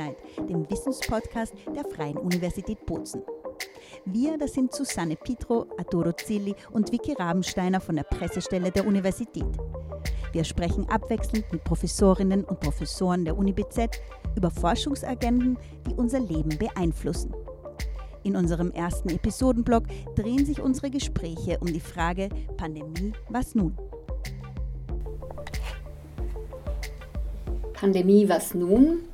Pandemiezeit, dem Wissenspodcast der Freien Universität Bozen. Wir, das sind Susanne Pitro, Arturo Zilli und Vicky Rabensteiner von der Pressestelle der Universität. Wir sprechen abwechselnd mit Professorinnen und Professoren der Uni BZ über Forschungsagenden, die unser Leben beeinflussen. In unserem ersten Episodenblock drehen sich unsere Gespräche um die Frage Pandemie, was nun? Pandemie, was nun?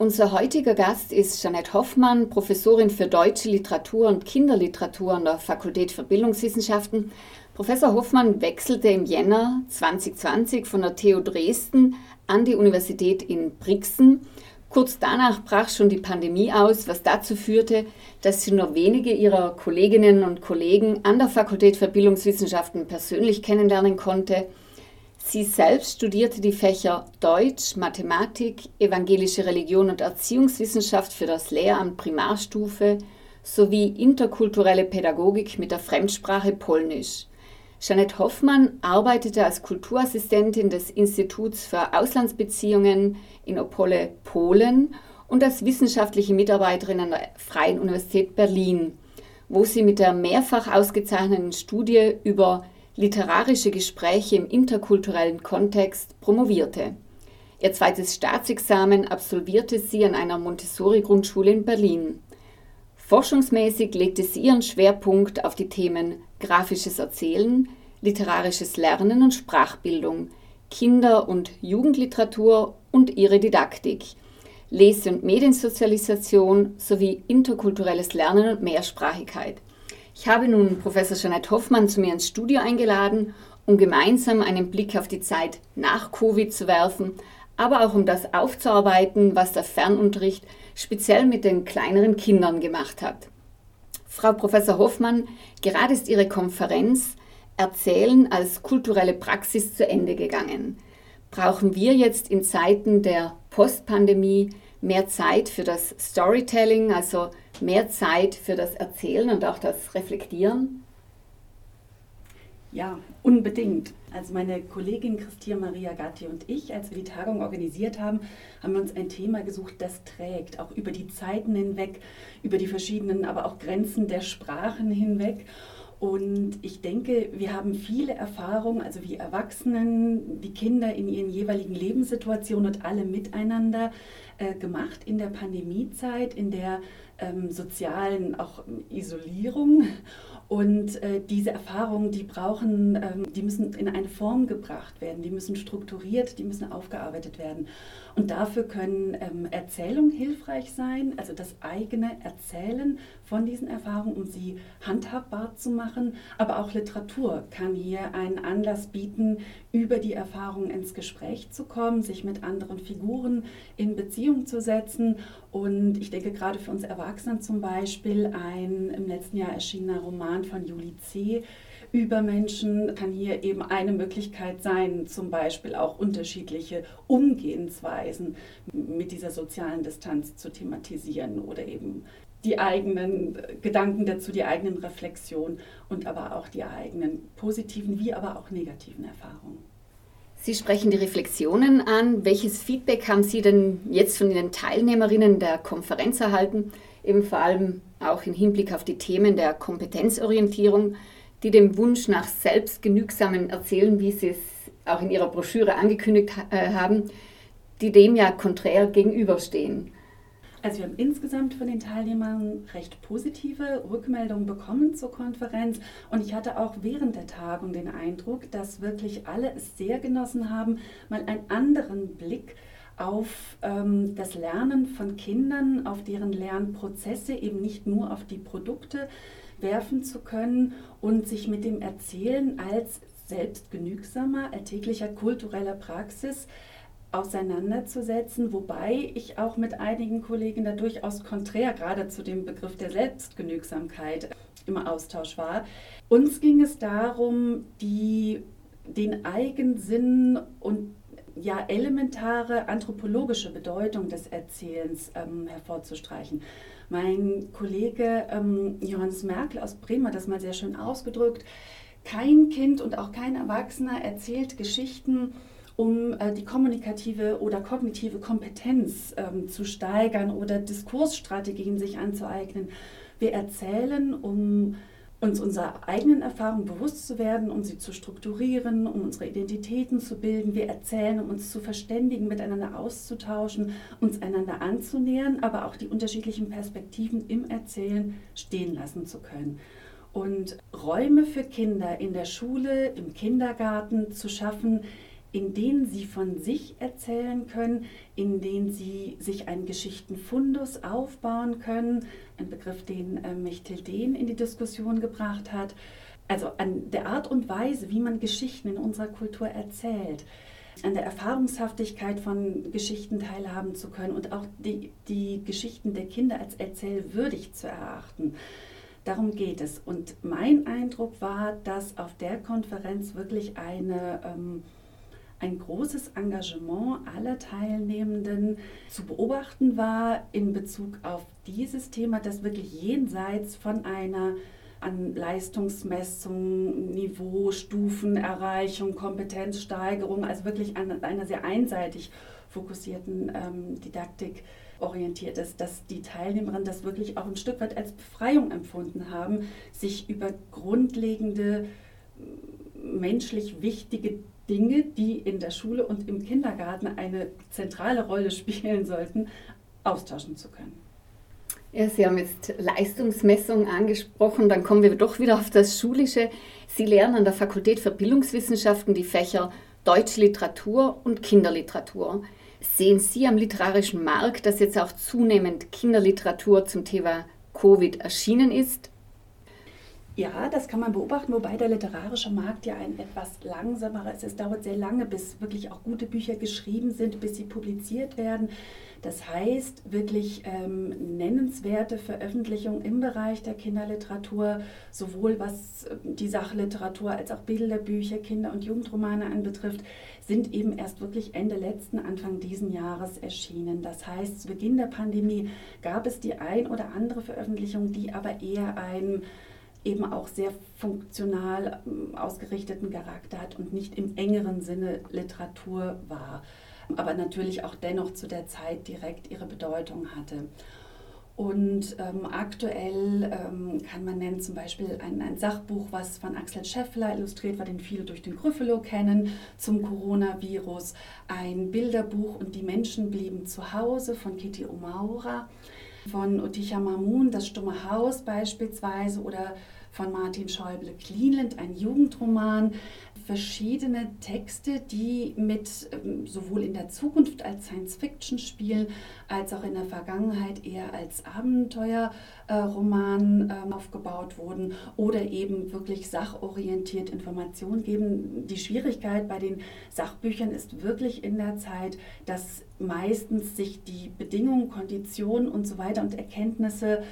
Unser heutiger Gast ist Jeanette Hoffmann, Professorin für deutsche Literatur und Kinderliteratur an der Fakultät für Bildungswissenschaften. Professor Hoffmann wechselte im Jänner 2020 von der TU Dresden an die Universität in Brixen Kurz danach brach schon die Pandemie aus, was dazu führte, dass sie nur wenige ihrer Kolleginnen und Kollegen an der Fakultät für Bildungswissenschaften persönlich kennenlernen konnte. Sie selbst studierte die Fächer Deutsch, Mathematik, evangelische Religion und Erziehungswissenschaft für das Lehramt Primarstufe sowie interkulturelle Pädagogik mit der Fremdsprache Polnisch. Jeanette Hoffmann arbeitete als Kulturassistentin des Instituts für Auslandsbeziehungen in Opole, Polen und als wissenschaftliche Mitarbeiterin an der Freien Universität Berlin, wo sie mit der mehrfach ausgezeichneten Studie über literarische Gespräche im interkulturellen Kontext promovierte. Ihr zweites Staatsexamen absolvierte sie an einer Montessori-Grundschule in Berlin. Forschungsmäßig legte sie ihren Schwerpunkt auf die Themen grafisches Erzählen, literarisches Lernen und Sprachbildung, Kinder- und Jugendliteratur und ihre Didaktik, Lese- und Mediensozialisation sowie interkulturelles Lernen und Mehrsprachigkeit. Ich habe nun Professor Jeanette Hoffmann zu mir ins Studio eingeladen, um gemeinsam einen Blick auf die Zeit nach Covid zu werfen, aber auch um das aufzuarbeiten, was der Fernunterricht speziell mit den kleineren Kindern gemacht hat. Frau Professor Hoffmann, gerade ist Ihre Konferenz Erzählen als kulturelle Praxis zu Ende gegangen. Brauchen wir jetzt in Zeiten der Postpandemie mehr Zeit für das Storytelling, also mehr Zeit für das Erzählen und auch das Reflektieren? Ja, unbedingt. Also meine Kollegin Christian Maria Gatti und ich, als wir die Tagung organisiert haben, haben wir uns ein Thema gesucht, das trägt, auch über die Zeiten hinweg, über die verschiedenen, aber auch Grenzen der Sprachen hinweg. Und ich denke, wir haben viele Erfahrungen, also wie Erwachsenen, die Kinder in ihren jeweiligen Lebenssituationen und alle miteinander äh, gemacht in der Pandemiezeit, in der ähm, sozialen auch Isolierung. Und äh, diese Erfahrungen, die brauchen, ähm, die müssen in eine Form gebracht werden, die müssen strukturiert, die müssen aufgearbeitet werden. Und dafür können ähm, Erzählungen hilfreich sein, also das eigene Erzählen von diesen Erfahrungen, um sie handhabbar zu machen. Aber auch Literatur kann hier einen Anlass bieten, über die Erfahrungen ins Gespräch zu kommen, sich mit anderen Figuren in Beziehung zu setzen. Und ich denke gerade für uns Erwachsenen zum Beispiel ein im letzten Jahr erschienener Roman von Julie C über Menschen kann hier eben eine Möglichkeit sein, zum Beispiel auch unterschiedliche Umgehensweisen mit dieser sozialen Distanz zu thematisieren oder eben die eigenen Gedanken dazu, die eigenen Reflexionen und aber auch die eigenen positiven wie aber auch negativen Erfahrungen. Sie sprechen die Reflexionen an. Welches Feedback haben Sie denn jetzt von den Teilnehmerinnen der Konferenz erhalten? Eben vor allem auch im Hinblick auf die Themen der Kompetenzorientierung, die dem Wunsch nach selbstgenügsamen Erzählen, wie Sie es auch in Ihrer Broschüre angekündigt äh, haben, die dem ja konträr gegenüberstehen. Also wir haben insgesamt von den Teilnehmern recht positive Rückmeldungen bekommen zur Konferenz. Und ich hatte auch während der Tagung den Eindruck, dass wirklich alle es sehr genossen haben, mal einen anderen Blick auf ähm, das Lernen von Kindern, auf deren Lernprozesse, eben nicht nur auf die Produkte werfen zu können und sich mit dem Erzählen als selbstgenügsamer, alltäglicher kultureller Praxis auseinanderzusetzen, wobei ich auch mit einigen Kollegen da durchaus konträr gerade zu dem Begriff der Selbstgenügsamkeit im Austausch war. Uns ging es darum, die, den Eigensinn und ja elementare anthropologische Bedeutung des Erzählens ähm, hervorzustreichen. Mein Kollege ähm, Johannes Merkel aus Bremen hat das mal sehr schön ausgedrückt. Kein Kind und auch kein Erwachsener erzählt Geschichten um äh, die kommunikative oder kognitive Kompetenz ähm, zu steigern oder Diskursstrategien sich anzueignen. Wir erzählen, um uns unserer eigenen Erfahrung bewusst zu werden, um sie zu strukturieren, um unsere Identitäten zu bilden. Wir erzählen, um uns zu verständigen, miteinander auszutauschen, uns einander anzunähern, aber auch die unterschiedlichen Perspektiven im Erzählen stehen lassen zu können. Und Räume für Kinder in der Schule, im Kindergarten zu schaffen, in denen sie von sich erzählen können, in denen sie sich einen Geschichtenfundus aufbauen können, ein Begriff, den äh, Mechtel Dehn in die Diskussion gebracht hat. Also an der Art und Weise, wie man Geschichten in unserer Kultur erzählt, an der Erfahrungshaftigkeit von Geschichten teilhaben zu können und auch die, die Geschichten der Kinder als erzählwürdig zu erachten. Darum geht es. Und mein Eindruck war, dass auf der Konferenz wirklich eine ähm, ein großes Engagement aller Teilnehmenden zu beobachten war in Bezug auf dieses Thema, das wirklich jenseits von einer an Leistungsmessung, Niveau, Stufenerreichung, Kompetenzsteigerung, also wirklich an einer sehr einseitig fokussierten ähm, Didaktik orientiert ist, dass die Teilnehmerinnen das wirklich auch ein Stück weit als Befreiung empfunden haben, sich über grundlegende menschlich wichtige Dinge, die in der Schule und im Kindergarten eine zentrale Rolle spielen sollten, austauschen zu können. Ja, Sie haben jetzt Leistungsmessung angesprochen, dann kommen wir doch wieder auf das Schulische. Sie lernen an der Fakultät für Bildungswissenschaften die Fächer Deutsche Literatur und Kinderliteratur. Sehen Sie am literarischen Markt, dass jetzt auch zunehmend Kinderliteratur zum Thema Covid erschienen ist? Ja, das kann man beobachten, wobei der literarische Markt ja ein etwas langsamerer ist. Es dauert sehr lange, bis wirklich auch gute Bücher geschrieben sind, bis sie publiziert werden. Das heißt, wirklich ähm, nennenswerte Veröffentlichungen im Bereich der Kinderliteratur, sowohl was ähm, die Sachliteratur als auch Bilderbücher, Kinder- und Jugendromane anbetrifft, sind eben erst wirklich Ende letzten, Anfang diesen Jahres erschienen. Das heißt, zu Beginn der Pandemie gab es die ein oder andere Veröffentlichung, die aber eher ein eben auch sehr funktional ähm, ausgerichteten Charakter hat und nicht im engeren Sinne Literatur war, aber natürlich auch dennoch zu der Zeit direkt ihre Bedeutung hatte. Und ähm, aktuell ähm, kann man nennen zum Beispiel ein, ein, Sachbuch, was von Axel Scheffler illustriert war, den viele durch den Gryffalo kennen, zum Coronavirus. Ein Bilderbuch und die Menschen blieben zu Hause von Kitty Omaura von Otisha Mamun, Das stumme Haus beispielsweise oder von Martin Schäuble Cleanland, ein Jugendroman, verschiedene Texte, die mit ähm, sowohl in der Zukunft als Science Fiction spielen, als auch in der Vergangenheit eher als Abenteuerroman äh, aufgebaut wurden oder eben wirklich sachorientiert Informationen geben. Die Schwierigkeit bei den Sachbüchern ist wirklich in der Zeit, dass meistens sich die Bedingungen, Konditionen und so weiter und Erkenntnisse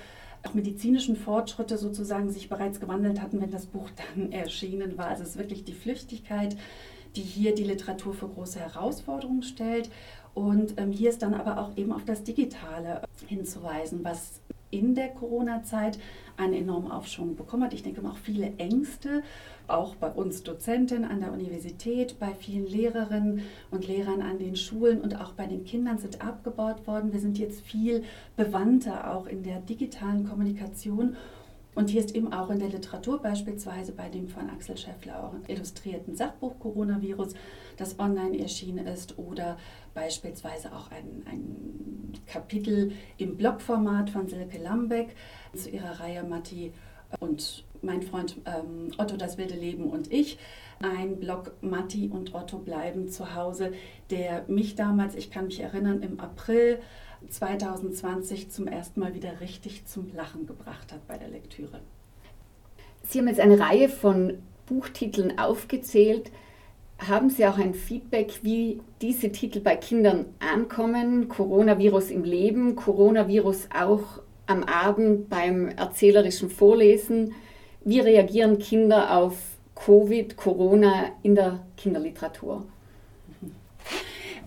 auch medizinischen Fortschritte sozusagen sich bereits gewandelt hatten, wenn das Buch dann erschienen war. Also es ist wirklich die Flüchtigkeit, die hier die Literatur für große Herausforderungen stellt. Und ähm, hier ist dann aber auch eben auf das Digitale hinzuweisen, was in der Corona-Zeit einen enormen Aufschwung bekommen hat. Ich denke auch viele Ängste, auch bei uns Dozenten an der Universität, bei vielen Lehrerinnen und Lehrern an den Schulen und auch bei den Kindern sind abgebaut worden. Wir sind jetzt viel bewandter auch in der digitalen Kommunikation und hier ist eben auch in der Literatur beispielsweise bei dem von Axel Scheffler auch illustrierten Sachbuch Coronavirus, das online erschienen ist, oder beispielsweise auch ein, ein Kapitel im Blogformat von Silke Lambeck zu ihrer Reihe Matti und mein Freund ähm, Otto das wilde Leben und ich. Ein Blog Matti und Otto bleiben zu Hause, der mich damals, ich kann mich erinnern, im April 2020 zum ersten Mal wieder richtig zum Lachen gebracht hat bei der Lektüre. Sie haben jetzt eine Reihe von Buchtiteln aufgezählt. Haben Sie auch ein Feedback, wie diese Titel bei Kindern ankommen? Coronavirus im Leben, Coronavirus auch am Abend beim erzählerischen Vorlesen. Wie reagieren Kinder auf Covid, Corona in der Kinderliteratur?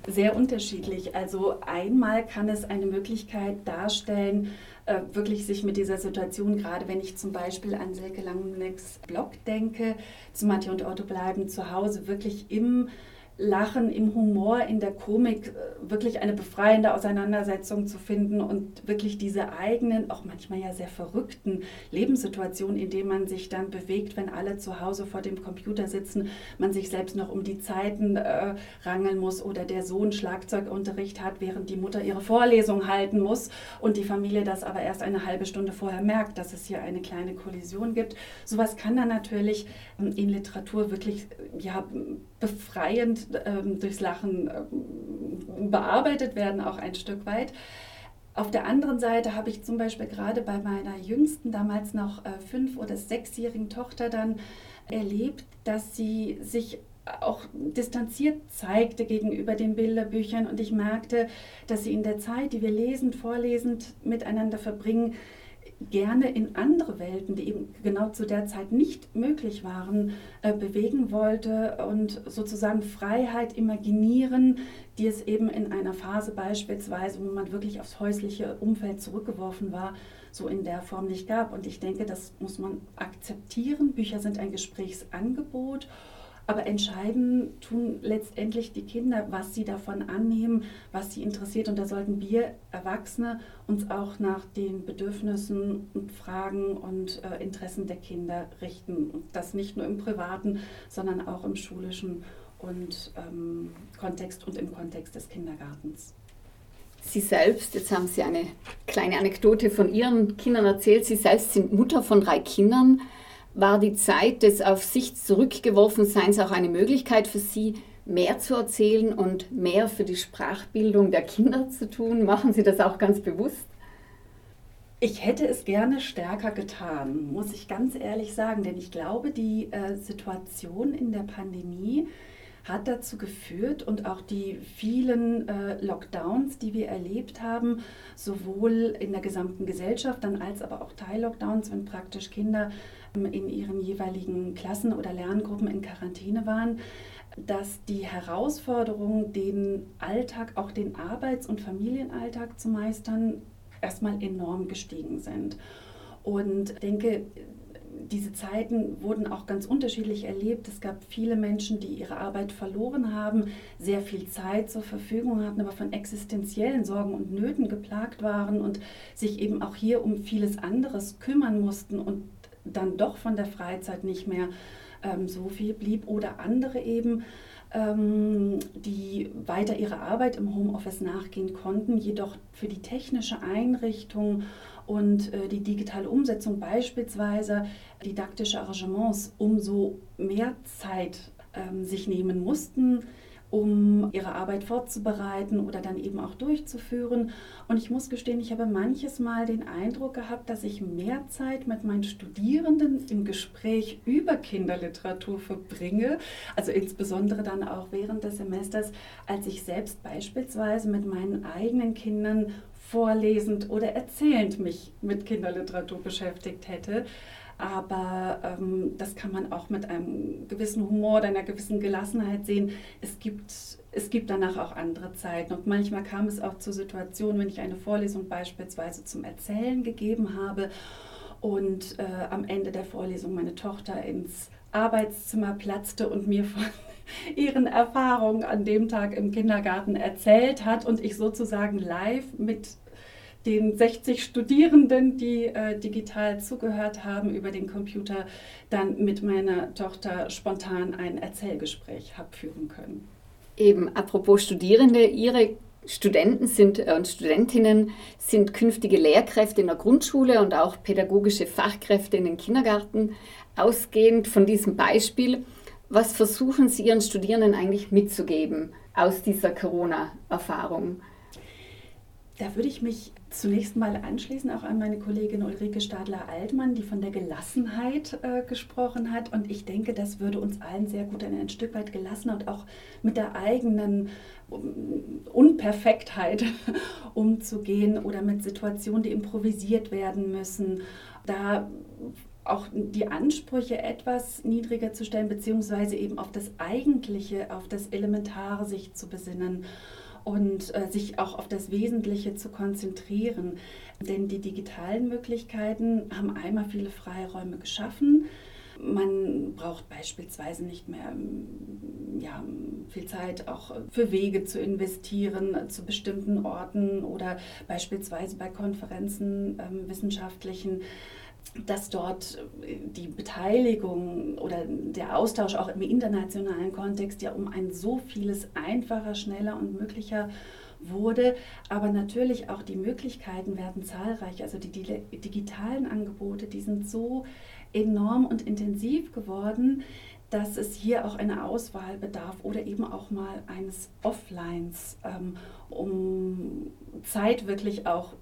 sehr unterschiedlich. Also einmal kann es eine Möglichkeit darstellen, äh, wirklich sich mit dieser Situation, gerade wenn ich zum Beispiel an Silke Langnecks Blog denke, zu Mathe und Otto bleiben zu Hause, wirklich im Lachen, im Humor, in der Komik äh, wirklich eine befreiende Auseinandersetzung zu finden und wirklich diese eigenen, auch manchmal ja sehr verrückten Lebenssituationen, in denen man sich dann bewegt, wenn alle zu Hause vor dem Computer sitzen, man sich selbst noch um die Zeiten äh, rangeln muss oder der Sohn Schlagzeugunterricht hat, während die Mutter ihre Vorlesung halten muss und die Familie das aber erst eine halbe Stunde vorher merkt, dass es hier eine kleine Kollision gibt. Sowas kann dann natürlich ähm, in Literatur wirklich ja, befreiend ähm, durchs Lachen ähm, bearbeitet werden, auch ein Stück weit. Auf der anderen Seite habe ich zum Beispiel gerade bei meiner jüngsten, damals noch äh, fünf- oder sechsjährigen Tochter dann erlebt, dass sie sich auch distanziert zeigte gegenüber den Bilderbüchern und ich merkte, dass sie in der Zeit, die wir lesend, vorlesend miteinander verbringen, gerne in andere Welten, die eben genau zu der Zeit nicht möglich waren, äh, bewegen wollte und sozusagen Freiheit imaginieren, die es eben in einer Phase beispielsweise, wo man wirklich aufs häusliche Umfeld zurückgeworfen war, so in der Form nicht gab. Und ich denke, das muss man akzeptieren. Bücher sind ein Gesprächsangebot aber entscheiden tun letztendlich die Kinder, was sie davon annehmen, was sie interessiert. Und da sollten wir Erwachsene uns auch nach den Bedürfnissen und Fragen und äh, Interessen der Kinder richten. Und das nicht nur im privaten, sondern auch im schulischen und, ähm, Kontext und im Kontext des Kindergartens. Sie selbst, jetzt haben Sie eine kleine Anekdote von Ihren Kindern erzählt, Sie selbst sind Mutter von drei Kindern. War die Zeit des auf sich zurückgeworfen Seins auch eine Möglichkeit für Sie, mehr zu erzählen und mehr für die Sprachbildung der Kinder zu tun? Machen Sie das auch ganz bewusst? Ich hätte es gerne stärker getan, muss ich ganz ehrlich sagen, denn ich glaube, die äh, Situation in der Pandemie hat dazu geführt und auch die vielen äh, Lockdowns, die wir erlebt haben, sowohl in der gesamten Gesellschaft dann als aber auch Teil-Lockdowns, wenn praktisch Kinder in ihren jeweiligen Klassen oder Lerngruppen in Quarantäne waren, dass die Herausforderung, den Alltag, auch den Arbeits- und Familienalltag zu meistern, erstmal enorm gestiegen sind. Und denke, diese Zeiten wurden auch ganz unterschiedlich erlebt. Es gab viele Menschen, die ihre Arbeit verloren haben, sehr viel Zeit zur Verfügung hatten, aber von existenziellen Sorgen und Nöten geplagt waren und sich eben auch hier um vieles anderes kümmern mussten und dann doch von der Freizeit nicht mehr ähm, so viel blieb oder andere eben, ähm, die weiter ihrer Arbeit im Homeoffice nachgehen konnten, jedoch für die technische Einrichtung und äh, die digitale Umsetzung beispielsweise didaktische Arrangements umso mehr Zeit ähm, sich nehmen mussten um ihre Arbeit vorzubereiten oder dann eben auch durchzuführen. Und ich muss gestehen, ich habe manches Mal den Eindruck gehabt, dass ich mehr Zeit mit meinen Studierenden im Gespräch über Kinderliteratur verbringe, also insbesondere dann auch während des Semesters, als ich selbst beispielsweise mit meinen eigenen Kindern vorlesend oder erzählend mich mit Kinderliteratur beschäftigt hätte. Aber ähm, das kann man auch mit einem gewissen Humor oder einer gewissen Gelassenheit sehen. Es gibt, es gibt danach auch andere Zeiten. Und manchmal kam es auch zu Situationen, wenn ich eine Vorlesung beispielsweise zum Erzählen gegeben habe und äh, am Ende der Vorlesung meine Tochter ins Arbeitszimmer platzte und mir von ihren Erfahrungen an dem Tag im Kindergarten erzählt hat und ich sozusagen live mit den 60 Studierenden, die äh, digital zugehört haben über den Computer, dann mit meiner Tochter spontan ein Erzählgespräch habe führen können. Eben, apropos Studierende, Ihre Studenten sind äh, und Studentinnen sind künftige Lehrkräfte in der Grundschule und auch pädagogische Fachkräfte in den Kindergarten. Ausgehend von diesem Beispiel, was versuchen Sie Ihren Studierenden eigentlich mitzugeben aus dieser Corona-Erfahrung? Da würde ich mich zunächst mal anschließen auch an meine Kollegin Ulrike Stadler-Altmann, die von der Gelassenheit äh, gesprochen hat. Und ich denke, das würde uns allen sehr gut ein, ein Stück weit gelassen und auch mit der eigenen Unperfektheit umzugehen oder mit Situationen, die improvisiert werden müssen. Da auch die Ansprüche etwas niedriger zu stellen, beziehungsweise eben auf das Eigentliche, auf das Elementare sich zu besinnen und äh, sich auch auf das Wesentliche zu konzentrieren. Denn die digitalen Möglichkeiten haben einmal viele Freiräume geschaffen. Man braucht beispielsweise nicht mehr ähm, ja, viel Zeit auch für Wege zu investieren zu bestimmten Orten oder beispielsweise bei Konferenzen ähm, wissenschaftlichen dass dort die Beteiligung oder der Austausch auch im internationalen Kontext ja um ein so vieles einfacher, schneller und möglicher wurde. Aber natürlich auch die Möglichkeiten werden zahlreich. Also die, die digitalen Angebote, die sind so enorm und intensiv geworden, dass es hier auch eine Auswahl bedarf oder eben auch mal eines Offlines, ähm, um Zeit wirklich auch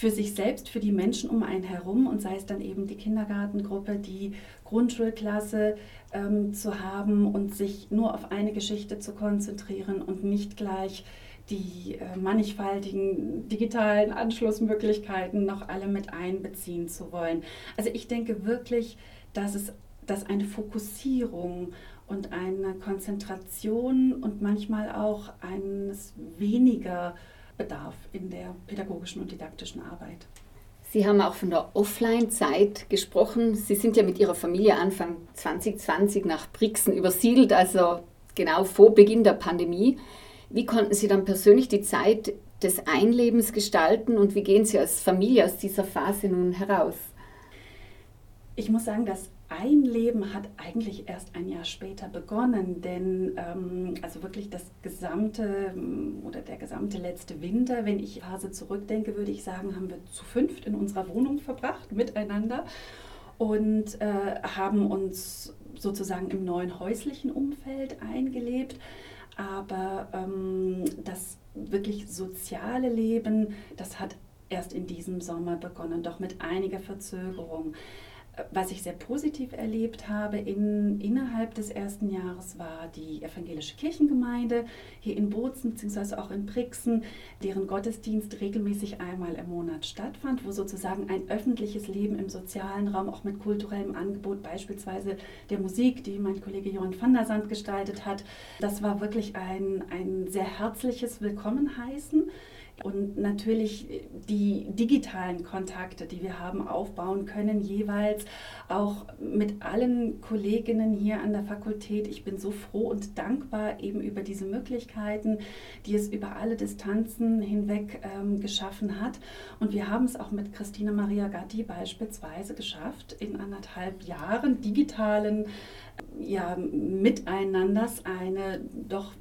für sich selbst, für die Menschen um einen herum und sei es dann eben die Kindergartengruppe, die Grundschulklasse ähm, zu haben und sich nur auf eine Geschichte zu konzentrieren und nicht gleich die äh, mannigfaltigen digitalen Anschlussmöglichkeiten noch alle mit einbeziehen zu wollen. Also ich denke wirklich, dass es dass eine Fokussierung und eine Konzentration und manchmal auch eines weniger Bedarf in der pädagogischen und didaktischen Arbeit. Sie haben auch von der Offline-Zeit gesprochen. Sie sind ja mit Ihrer Familie Anfang 2020 nach Brixen übersiedelt, also genau vor Beginn der Pandemie. Wie konnten Sie dann persönlich die Zeit des Einlebens gestalten und wie gehen Sie als Familie aus dieser Phase nun heraus? Ich muss sagen, das Einleben hat eigentlich erst ein Jahr später begonnen, denn ähm, also wirklich das gesamte ähm, oder der gesamte letzte Winter, wenn ich Phase zurückdenke, würde ich sagen, haben wir zu fünft in unserer Wohnung verbracht miteinander und äh, haben uns sozusagen im neuen häuslichen Umfeld eingelebt. Aber ähm, das wirklich soziale Leben, das hat erst in diesem Sommer begonnen, doch mit einiger Verzögerung was ich sehr positiv erlebt habe in, innerhalb des ersten Jahres war die evangelische Kirchengemeinde hier in Bozen bzw. auch in Brixen, deren Gottesdienst regelmäßig einmal im Monat stattfand, wo sozusagen ein öffentliches Leben im sozialen Raum auch mit kulturellem Angebot, beispielsweise der Musik, die mein Kollege Johann van der Sand gestaltet hat, das war wirklich ein, ein sehr herzliches Willkommenheißen und natürlich die digitalen Kontakte, die wir haben, aufbauen können, jeweils auch mit allen Kolleginnen hier an der Fakultät. Ich bin so froh und dankbar eben über diese Möglichkeiten, die es über alle Distanzen hinweg ähm, geschaffen hat. Und wir haben es auch mit Christina Maria Gatti beispielsweise geschafft, in anderthalb Jahren digitalen ja, Miteinanders eine doch,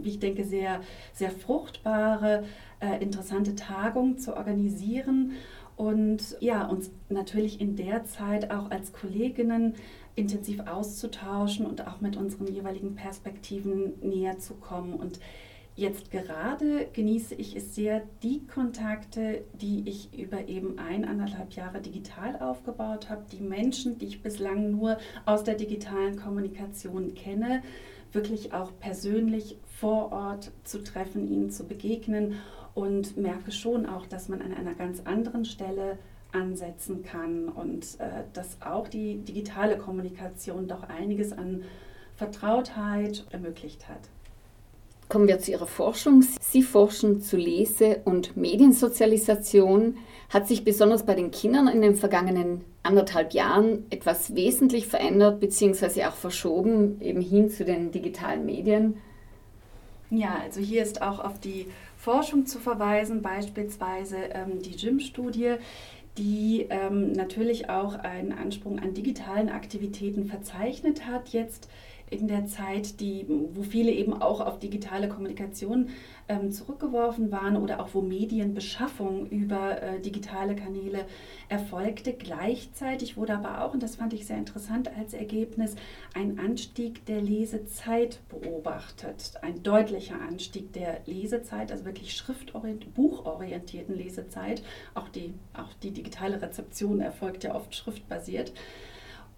wie ich denke, sehr, sehr fruchtbare äh, interessante Tagung zu organisieren und ja, uns natürlich in der Zeit auch als Kolleginnen intensiv auszutauschen und auch mit unseren jeweiligen Perspektiven näher zu kommen. Und jetzt gerade genieße ich es sehr, die Kontakte, die ich über eben eineinhalb Jahre digital aufgebaut habe, die Menschen, die ich bislang nur aus der digitalen Kommunikation kenne, wirklich auch persönlich vor Ort zu treffen, ihnen zu begegnen und merke schon auch, dass man an einer ganz anderen Stelle ansetzen kann und äh, dass auch die digitale Kommunikation doch einiges an Vertrautheit ermöglicht hat. Kommen wir zu Ihrer Forschung. Sie forschen zu Lese- und Mediensozialisation. Hat sich besonders bei den Kindern in den vergangenen anderthalb Jahren etwas wesentlich verändert bzw. auch verschoben, eben hin zu den digitalen Medien? Ja, also hier ist auch auf die Forschung zu verweisen, beispielsweise ähm, die GYM-Studie, die ähm, natürlich auch einen Ansprung an digitalen Aktivitäten verzeichnet hat, jetzt in der Zeit, die, wo viele eben auch auf digitale Kommunikation ähm, zurückgeworfen waren oder auch wo Medienbeschaffung über äh, digitale Kanäle erfolgte. Gleichzeitig wurde aber auch, und das fand ich sehr interessant als Ergebnis, ein Anstieg der Lesezeit beobachtet. Ein deutlicher Anstieg der Lesezeit, also wirklich schriftorientierten, buchorientierten Lesezeit. Auch die, auch die digitale Rezeption erfolgt ja oft schriftbasiert.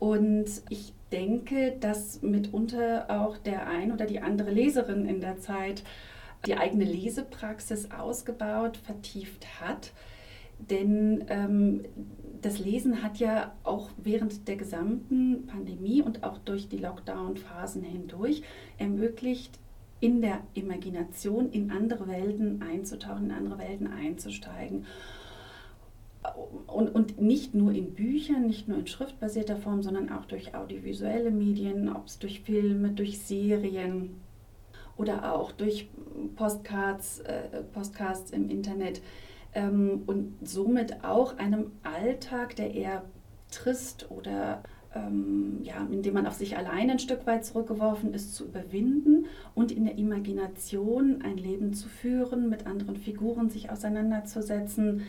Und ich denke, dass mitunter auch der ein oder die andere Leserin in der Zeit die eigene Lesepraxis ausgebaut, vertieft hat. Denn ähm, das Lesen hat ja auch während der gesamten Pandemie und auch durch die Lockdown-Phasen hindurch ermöglicht, in der Imagination in andere Welten einzutauchen, in andere Welten einzusteigen. Und, und nicht nur in Büchern, nicht nur in schriftbasierter Form, sondern auch durch audiovisuelle Medien, ob es durch Filme, durch Serien oder auch durch Postcards, äh, Postcasts im Internet ähm, und somit auch einem Alltag, der eher trist oder ähm, ja, indem man auf sich allein ein Stück weit zurückgeworfen ist, zu überwinden und in der Imagination ein Leben zu führen, mit anderen Figuren sich auseinanderzusetzen,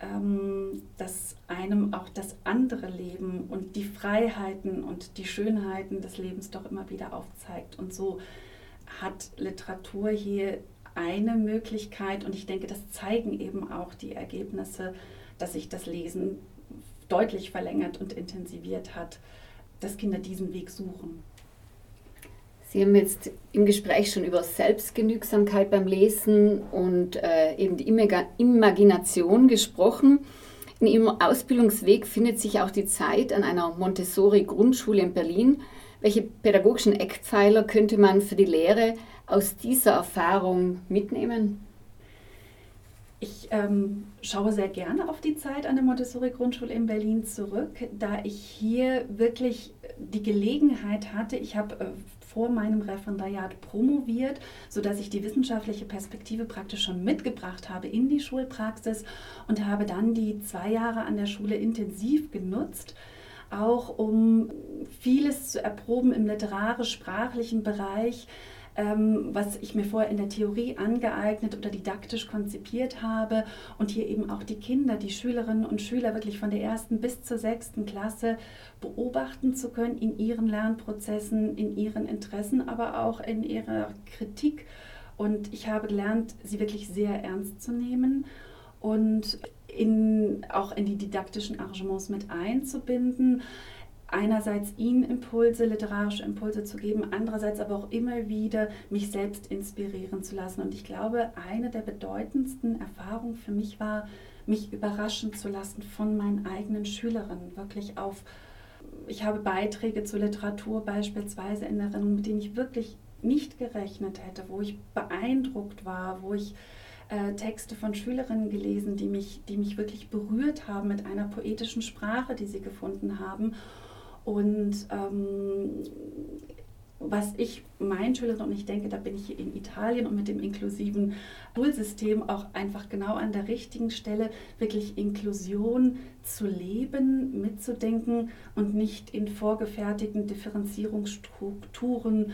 ähm, dass einem auch das andere Leben und die Freiheiten und die Schönheiten des Lebens doch immer wieder aufzeigt. Und so hat Literatur hier eine Möglichkeit und ich denke, das zeigen eben auch die Ergebnisse, dass sich das Lesen deutlich verlängert und intensiviert hat, dass Kinder diesen Weg suchen. Sie haben jetzt im Gespräch schon über Selbstgenügsamkeit beim Lesen und äh, eben die Imagination gesprochen. In Ihrem Ausbildungsweg findet sich auch die Zeit an einer Montessori-Grundschule in Berlin. Welche pädagogischen Eckpfeiler könnte man für die Lehre aus dieser Erfahrung mitnehmen? Ich ähm, schaue sehr gerne auf die Zeit an der Montessori-Grundschule in Berlin zurück, da ich hier wirklich die Gelegenheit hatte, ich habe äh, vor meinem Referendariat promoviert, sodass ich die wissenschaftliche Perspektive praktisch schon mitgebracht habe in die Schulpraxis und habe dann die zwei Jahre an der Schule intensiv genutzt, auch um vieles zu erproben im literarisch-sprachlichen Bereich, ähm, was ich mir vorher in der Theorie angeeignet oder didaktisch konzipiert habe und hier eben auch die Kinder, die Schülerinnen und Schüler wirklich von der ersten bis zur sechsten Klasse beobachten zu können in ihren Lernprozessen, in ihren Interessen, aber auch in ihrer Kritik. Und ich habe gelernt, sie wirklich sehr ernst zu nehmen und in, auch in die didaktischen Arrangements mit einzubinden einerseits ihnen Impulse, literarische Impulse zu geben, andererseits aber auch immer wieder mich selbst inspirieren zu lassen. Und ich glaube, eine der bedeutendsten Erfahrungen für mich war, mich überraschen zu lassen von meinen eigenen Schülerinnen, wirklich auf, ich habe Beiträge zur Literatur beispielsweise in Erinnerung, mit denen ich wirklich nicht gerechnet hätte, wo ich beeindruckt war, wo ich äh, Texte von Schülerinnen gelesen, die mich, die mich wirklich berührt haben mit einer poetischen Sprache, die sie gefunden haben. Und ähm, was ich meinen Schülerinnen, und ich denke, da bin ich hier in Italien und mit dem inklusiven Schulsystem auch einfach genau an der richtigen Stelle, wirklich Inklusion zu leben, mitzudenken und nicht in vorgefertigten Differenzierungsstrukturen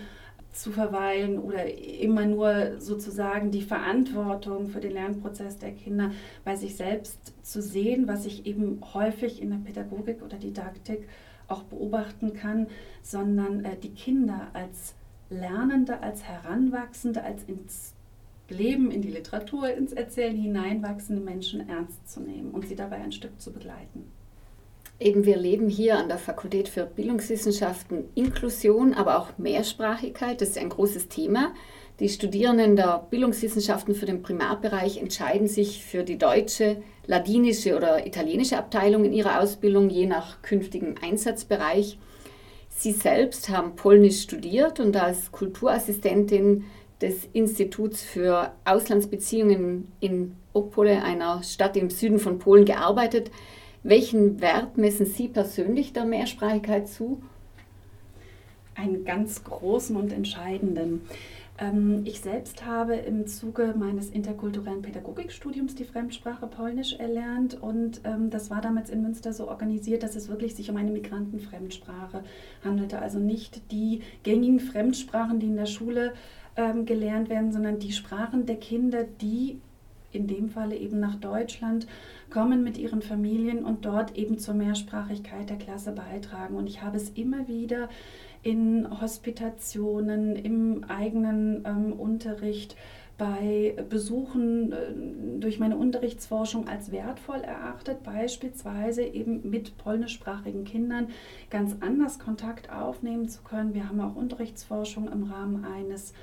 zu verweilen oder immer nur sozusagen die Verantwortung für den Lernprozess der Kinder bei sich selbst zu sehen, was ich eben häufig in der Pädagogik oder Didaktik auch beobachten kann, sondern äh, die Kinder als Lernende, als Heranwachsende, als ins Leben, in die Literatur, ins Erzählen hineinwachsende Menschen ernst zu nehmen und sie dabei ein Stück zu begleiten. Eben, wir leben hier an der Fakultät für Bildungswissenschaften Inklusion, aber auch Mehrsprachigkeit. Das ist ein großes Thema. Die Studierenden der Bildungswissenschaften für den Primarbereich entscheiden sich für die deutsche, ladinische oder italienische Abteilung in ihrer Ausbildung, je nach künftigem Einsatzbereich. Sie selbst haben Polnisch studiert und als Kulturassistentin des Instituts für Auslandsbeziehungen in Opole, einer Stadt im Süden von Polen, gearbeitet. Welchen Wert messen Sie persönlich der Mehrsprachigkeit zu? Einen ganz großen und entscheidenden. Ähm, ich selbst habe im Zuge meines interkulturellen Pädagogikstudiums die Fremdsprache Polnisch erlernt und ähm, das war damals in Münster so organisiert, dass es wirklich sich um eine Migrantenfremdsprache handelte. Also nicht die gängigen Fremdsprachen, die in der Schule ähm, gelernt werden, sondern die Sprachen der Kinder, die in dem Falle eben nach Deutschland kommen mit ihren Familien und dort eben zur Mehrsprachigkeit der Klasse beitragen. Und ich habe es immer wieder in Hospitationen, im eigenen ähm, Unterricht, bei Besuchen äh, durch meine Unterrichtsforschung als wertvoll erachtet, beispielsweise eben mit polnischsprachigen Kindern ganz anders Kontakt aufnehmen zu können. Wir haben auch Unterrichtsforschung im Rahmen eines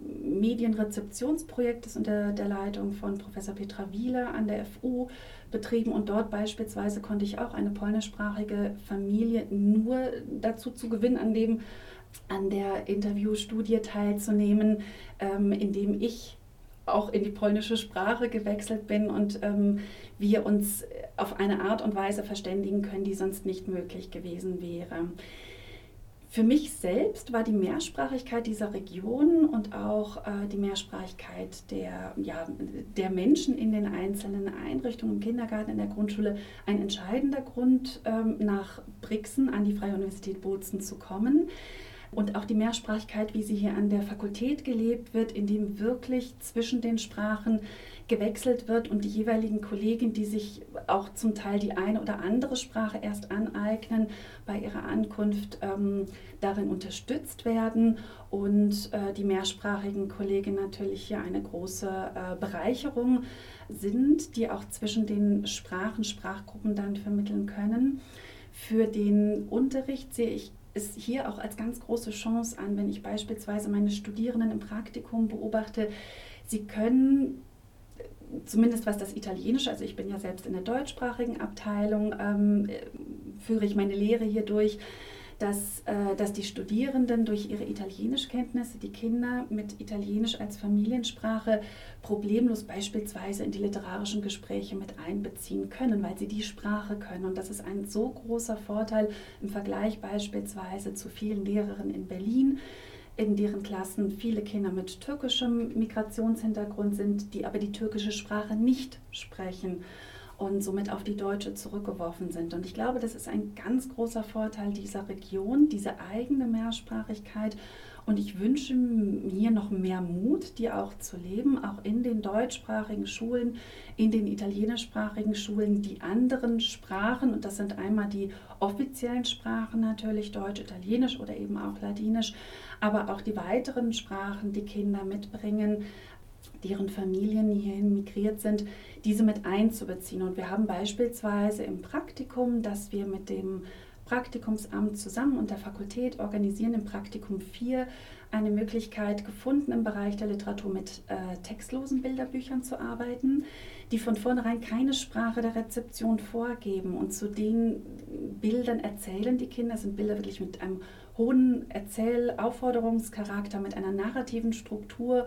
Medienrezeptionsprojektes unter der Leitung von Professor Petra Wieler an der FU betrieben und dort beispielsweise konnte ich auch eine polnischsprachige Familie nur dazu zu gewinnen, an dem an der Interviewstudie teilzunehmen, ähm, indem ich auch in die polnische Sprache gewechselt bin und ähm, wir uns auf eine Art und Weise verständigen können, die sonst nicht möglich gewesen wäre. Für mich selbst war die Mehrsprachigkeit dieser Region und auch äh, die Mehrsprachigkeit der, ja, der Menschen in den einzelnen Einrichtungen, im Kindergarten, in der Grundschule ein entscheidender Grund, ähm, nach Brixen an die Freie Universität Bozen zu kommen. Und auch die Mehrsprachigkeit, wie sie hier an der Fakultät gelebt wird, in dem wirklich zwischen den Sprachen gewechselt wird und die jeweiligen Kollegen, die sich auch zum Teil die eine oder andere Sprache erst aneignen, bei ihrer Ankunft ähm, darin unterstützt werden und äh, die mehrsprachigen Kollegen natürlich hier eine große äh, Bereicherung sind, die auch zwischen den Sprachen, Sprachgruppen dann vermitteln können. Für den Unterricht sehe ich es hier auch als ganz große Chance an, wenn ich beispielsweise meine Studierenden im Praktikum beobachte. Sie können zumindest was das Italienische, also ich bin ja selbst in der deutschsprachigen Abteilung, ähm, führe ich meine Lehre hier durch, dass, äh, dass die Studierenden durch ihre Italienischkenntnisse die Kinder mit Italienisch als Familiensprache problemlos beispielsweise in die literarischen Gespräche mit einbeziehen können, weil sie die Sprache können. Und das ist ein so großer Vorteil im Vergleich beispielsweise zu vielen Lehrerinnen in Berlin in deren Klassen viele Kinder mit türkischem Migrationshintergrund sind, die aber die türkische Sprache nicht sprechen und somit auf die deutsche zurückgeworfen sind. Und ich glaube, das ist ein ganz großer Vorteil dieser Region, diese eigene Mehrsprachigkeit. Und ich wünsche mir noch mehr Mut, die auch zu leben, auch in den deutschsprachigen Schulen, in den italienischsprachigen Schulen, die anderen Sprachen, und das sind einmal die offiziellen Sprachen natürlich, Deutsch, Italienisch oder eben auch Ladinisch, aber auch die weiteren Sprachen, die Kinder mitbringen, deren Familien hierhin migriert sind, diese mit einzubeziehen. Und wir haben beispielsweise im Praktikum, dass wir mit dem Praktikumsamt zusammen und der Fakultät organisieren im Praktikum 4 eine Möglichkeit gefunden, im Bereich der Literatur mit äh, textlosen Bilderbüchern zu arbeiten, die von vornherein keine Sprache der Rezeption vorgeben. Und zu den Bildern erzählen die Kinder, das sind Bilder wirklich mit einem hohen Erzählaufforderungscharakter, mit einer narrativen Struktur.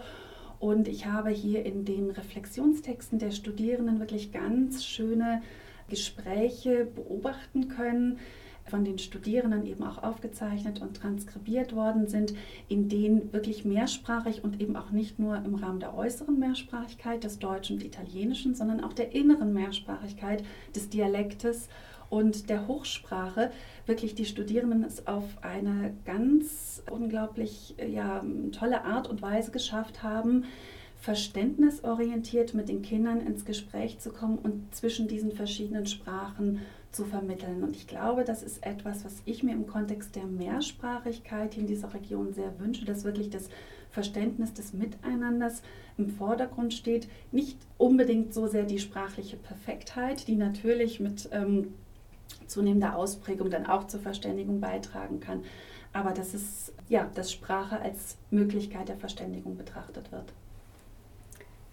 Und ich habe hier in den Reflexionstexten der Studierenden wirklich ganz schöne Gespräche beobachten können, von den Studierenden eben auch aufgezeichnet und transkribiert worden sind, in denen wirklich mehrsprachig und eben auch nicht nur im Rahmen der äußeren Mehrsprachigkeit des Deutschen und Italienischen, sondern auch der inneren Mehrsprachigkeit des Dialektes und der Hochsprache wirklich die Studierenden es auf eine ganz unglaublich ja, tolle Art und Weise geschafft haben, verständnisorientiert mit den Kindern ins Gespräch zu kommen und zwischen diesen verschiedenen Sprachen zu vermitteln. Und ich glaube, das ist etwas, was ich mir im Kontext der Mehrsprachigkeit in dieser Region sehr wünsche, dass wirklich das Verständnis des Miteinanders im Vordergrund steht. Nicht unbedingt so sehr die sprachliche Perfektheit, die natürlich mit ähm, zunehmender Ausprägung dann auch zur Verständigung beitragen kann. Aber dass es ja, dass Sprache als Möglichkeit der Verständigung betrachtet wird.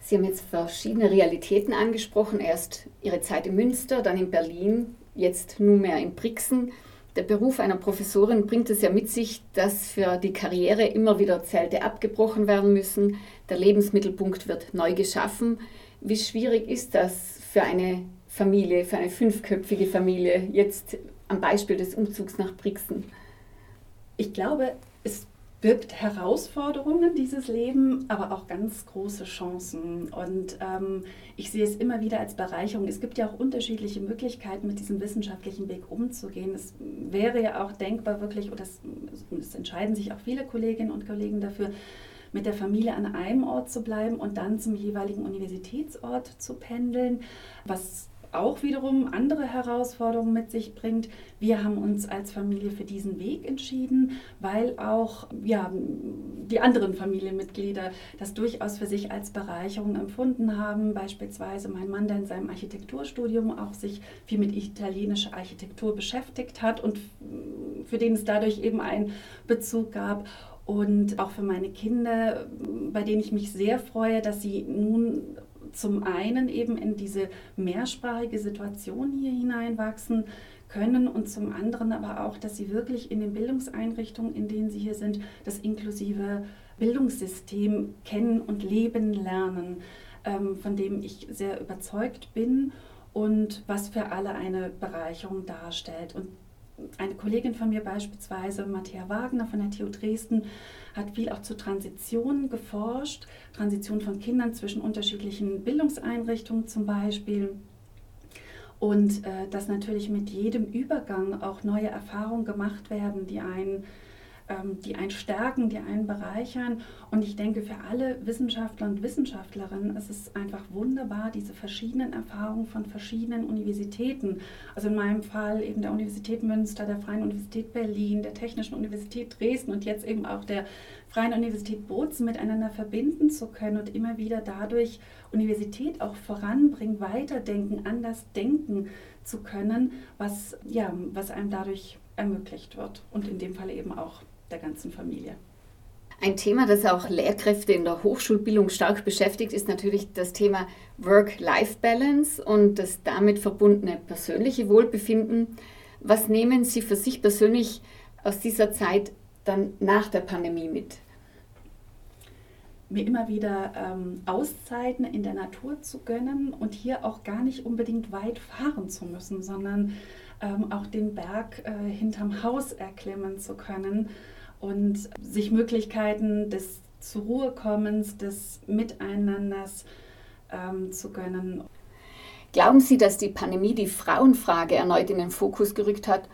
Sie haben jetzt verschiedene Realitäten angesprochen. Erst Ihre Zeit in Münster, dann in Berlin, jetzt nunmehr in Brixen. Der Beruf einer Professorin bringt es ja mit sich, dass für die Karriere immer wieder Zelte abgebrochen werden müssen. Der Lebensmittelpunkt wird neu geschaffen. Wie schwierig ist das für eine Familie, für eine fünfköpfige Familie, jetzt am Beispiel des Umzugs nach Brixen? Ich glaube, es birgt Herausforderungen, dieses Leben, aber auch ganz große Chancen. Und ähm, ich sehe es immer wieder als Bereicherung. Es gibt ja auch unterschiedliche Möglichkeiten, mit diesem wissenschaftlichen Weg umzugehen. Es wäre ja auch denkbar, wirklich, oder es, es entscheiden sich auch viele Kolleginnen und Kollegen dafür, mit der Familie an einem Ort zu bleiben und dann zum jeweiligen Universitätsort zu pendeln, was auch wiederum andere Herausforderungen mit sich bringt. Wir haben uns als Familie für diesen Weg entschieden, weil auch ja, die anderen Familienmitglieder das durchaus für sich als Bereicherung empfunden haben. Beispielsweise mein Mann, der in seinem Architekturstudium auch sich viel mit italienischer Architektur beschäftigt hat und für den es dadurch eben einen Bezug gab und auch für meine Kinder, bei denen ich mich sehr freue, dass sie nun zum einen eben in diese mehrsprachige Situation hier hineinwachsen können und zum anderen aber auch, dass sie wirklich in den Bildungseinrichtungen, in denen sie hier sind, das inklusive Bildungssystem kennen und leben lernen, ähm, von dem ich sehr überzeugt bin und was für alle eine Bereicherung darstellt. Und eine Kollegin von mir beispielsweise, Matthäa Wagner von der TU Dresden, hat viel auch zu Transitionen geforscht, Transition von Kindern zwischen unterschiedlichen Bildungseinrichtungen zum Beispiel. Und äh, dass natürlich mit jedem Übergang auch neue Erfahrungen gemacht werden, die einen die einen stärken, die einen bereichern. Und ich denke, für alle Wissenschaftler und Wissenschaftlerinnen ist es einfach wunderbar, diese verschiedenen Erfahrungen von verschiedenen Universitäten, also in meinem Fall eben der Universität Münster, der Freien Universität Berlin, der Technischen Universität Dresden und jetzt eben auch der Freien Universität Bozen miteinander verbinden zu können und immer wieder dadurch Universität auch voranbringen, weiterdenken, anders denken zu können, was, ja, was einem dadurch ermöglicht wird. Und in dem Fall eben auch der ganzen Familie. Ein Thema, das auch Lehrkräfte in der Hochschulbildung stark beschäftigt, ist natürlich das Thema Work-Life-Balance und das damit verbundene persönliche Wohlbefinden. Was nehmen Sie für sich persönlich aus dieser Zeit dann nach der Pandemie mit? Mir immer wieder ähm, Auszeiten in der Natur zu gönnen und hier auch gar nicht unbedingt weit fahren zu müssen, sondern ähm, auch den Berg äh, hinterm Haus erklimmen zu können und sich Möglichkeiten des zur Ruhe kommens, des Miteinanders ähm, zu gönnen. Glauben Sie, dass die Pandemie die Frauenfrage erneut in den Fokus gerückt hat?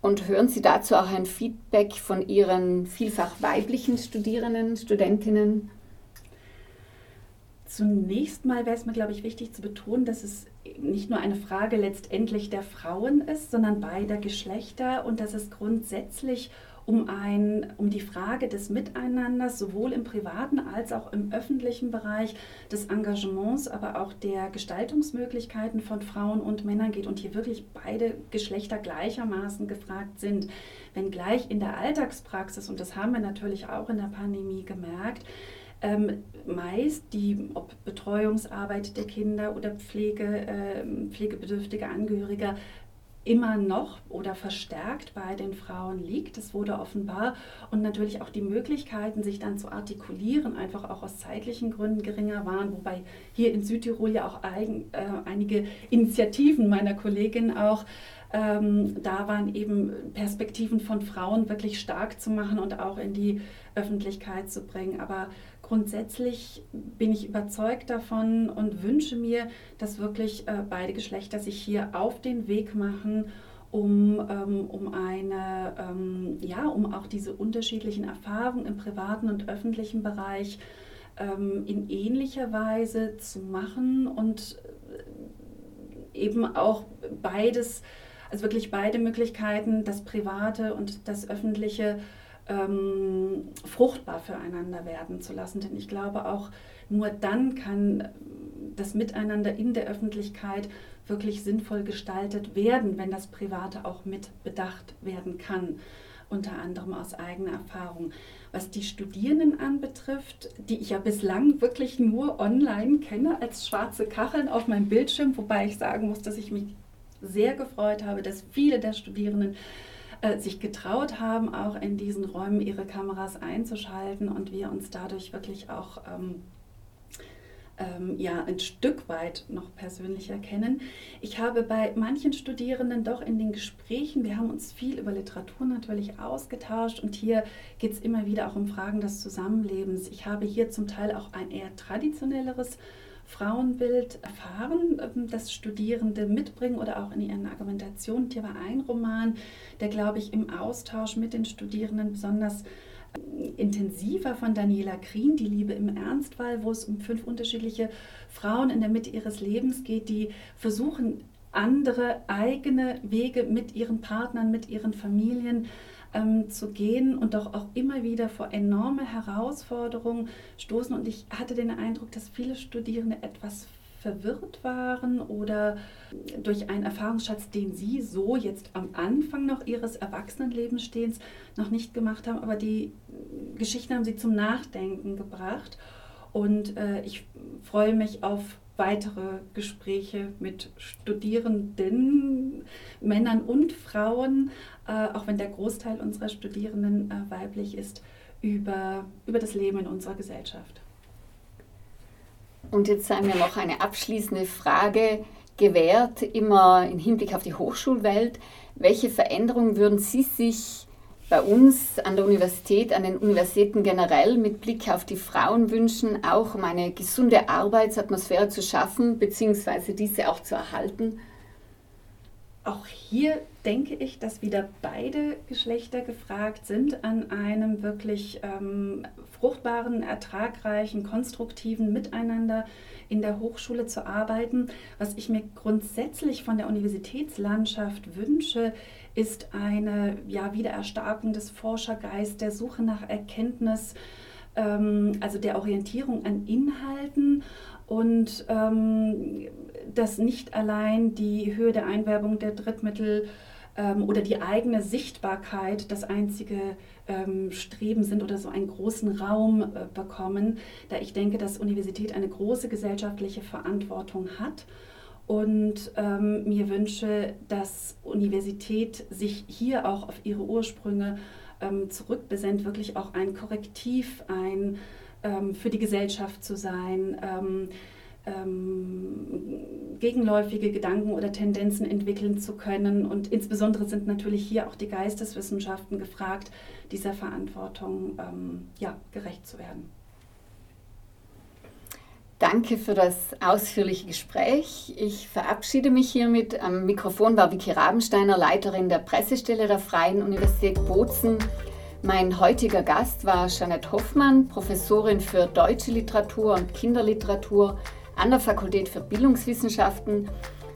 Und hören Sie dazu auch ein Feedback von Ihren vielfach weiblichen Studierenden, Studentinnen? Zunächst mal wäre es mir, glaube ich, wichtig zu betonen, dass es nicht nur eine Frage letztendlich der Frauen ist, sondern beider Geschlechter und dass es grundsätzlich um, ein, um die Frage des Miteinanders sowohl im privaten als auch im öffentlichen Bereich, des Engagements, aber auch der Gestaltungsmöglichkeiten von Frauen und Männern geht und hier wirklich beide Geschlechter gleichermaßen gefragt sind. Wenngleich in der Alltagspraxis, und das haben wir natürlich auch in der Pandemie gemerkt, ähm, meist die ob Betreuungsarbeit der Kinder oder Pflege, äh, pflegebedürftige Angehörige immer noch oder verstärkt bei den Frauen liegt. Das wurde offenbar und natürlich auch die Möglichkeiten, sich dann zu artikulieren, einfach auch aus zeitlichen Gründen geringer waren, wobei hier in Südtirol ja auch ein, äh, einige Initiativen meiner Kollegin auch ähm, da waren eben Perspektiven von Frauen wirklich stark zu machen und auch in die Öffentlichkeit zu bringen. Aber grundsätzlich bin ich überzeugt davon und wünsche mir, dass wirklich äh, beide Geschlechter sich hier auf den Weg machen, um, ähm, um eine, ähm, ja, um auch diese unterschiedlichen Erfahrungen im privaten und öffentlichen Bereich ähm, in ähnlicher Weise zu machen und äh, eben auch beides, also wirklich beide Möglichkeiten, das Private und das Öffentliche, ähm, fruchtbar füreinander werden zu lassen. Denn ich glaube auch, nur dann kann das Miteinander in der Öffentlichkeit wirklich sinnvoll gestaltet werden, wenn das Private auch mit bedacht werden kann, unter anderem aus eigener Erfahrung. Was die Studierenden anbetrifft, die ich ja bislang wirklich nur online kenne als schwarze Kacheln auf meinem Bildschirm, wobei ich sagen muss, dass ich mich sehr gefreut habe, dass viele der Studierenden äh, sich getraut haben, auch in diesen Räumen ihre Kameras einzuschalten und wir uns dadurch wirklich auch ähm, ähm, ja, ein Stück weit noch persönlicher kennen. Ich habe bei manchen Studierenden doch in den Gesprächen, wir haben uns viel über Literatur natürlich ausgetauscht und hier geht es immer wieder auch um Fragen des Zusammenlebens. Ich habe hier zum Teil auch ein eher traditionelleres Frauenbild erfahren, ähm, das Studierende mitbringen oder auch in ihren Argumentationen. Hier war ein Roman, der, glaube ich, im Austausch mit den Studierenden besonders ähm, intensiver von Daniela Krien, Die Liebe im Ernstfall, wo es um fünf unterschiedliche Frauen in der Mitte ihres Lebens geht, die versuchen, andere eigene Wege mit ihren Partnern, mit ihren Familien ähm, zu gehen und doch auch immer wieder vor enorme Herausforderungen stoßen. Und ich hatte den Eindruck, dass viele Studierende etwas verwirrt waren oder durch einen Erfahrungsschatz, den sie so jetzt am Anfang noch ihres Erwachsenenlebens noch nicht gemacht haben, aber die Geschichten haben sie zum Nachdenken gebracht. Und äh, ich freue mich auf weitere Gespräche mit Studierenden, Männern und Frauen, äh, auch wenn der Großteil unserer Studierenden äh, weiblich ist, über, über das Leben in unserer Gesellschaft. Und jetzt sagen wir noch eine abschließende Frage. gewährt, immer im Hinblick auf die Hochschulwelt. Welche Veränderungen würden Sie sich bei uns an der Universität, an den Universitäten generell mit Blick auf die Frauen wünschen, auch um eine gesunde Arbeitsatmosphäre zu schaffen, beziehungsweise diese auch zu erhalten? Auch hier denke ich, dass wieder beide Geschlechter gefragt sind, an einem wirklich ähm, fruchtbaren, ertragreichen, konstruktiven Miteinander in der Hochschule zu arbeiten. Was ich mir grundsätzlich von der Universitätslandschaft wünsche, ist eine ja, Wiedererstarkung des Forschergeist, der Suche nach Erkenntnis, ähm, also der Orientierung an Inhalten und ähm, dass nicht allein die Höhe der Einwerbung der Drittmittel ähm, oder die eigene Sichtbarkeit das einzige ähm, Streben sind oder so einen großen Raum äh, bekommen, da ich denke, dass Universität eine große gesellschaftliche Verantwortung hat. Und ähm, mir wünsche, dass Universität sich hier auch auf ihre Ursprünge ähm, zurückbesennt, wirklich auch ein Korrektiv, ein ähm, für die Gesellschaft zu sein, ähm, ähm, gegenläufige Gedanken oder Tendenzen entwickeln zu können. Und insbesondere sind natürlich hier auch die Geisteswissenschaften gefragt, dieser Verantwortung ähm, ja, gerecht zu werden. Danke für das ausführliche Gespräch. Ich verabschiede mich hiermit. Am Mikrofon war Vicky Rabensteiner, Leiterin der Pressestelle der Freien Universität Bozen. Mein heutiger Gast war Jeanette Hoffmann, Professorin für deutsche Literatur und Kinderliteratur an der Fakultät für Bildungswissenschaften.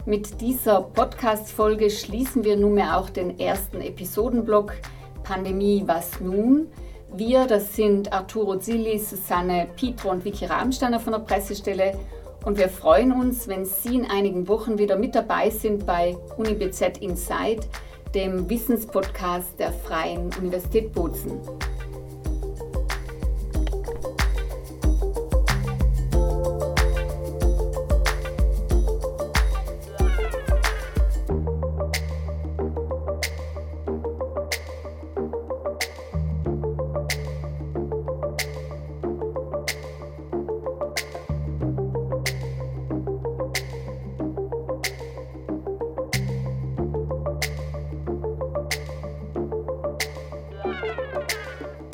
Mit dieser Podcast-Folge schließen wir nunmehr auch den ersten Episodenblock Pandemie, was nun? Wir, das sind Arturo Zilli, Susanne Pietro und Vicky Rabensteiner von der Pressestelle. Und wir freuen uns, wenn Sie in einigen Wochen wieder mit dabei sind bei UniBZ Inside, dem Wissenspodcast der Freien Universität Bozen.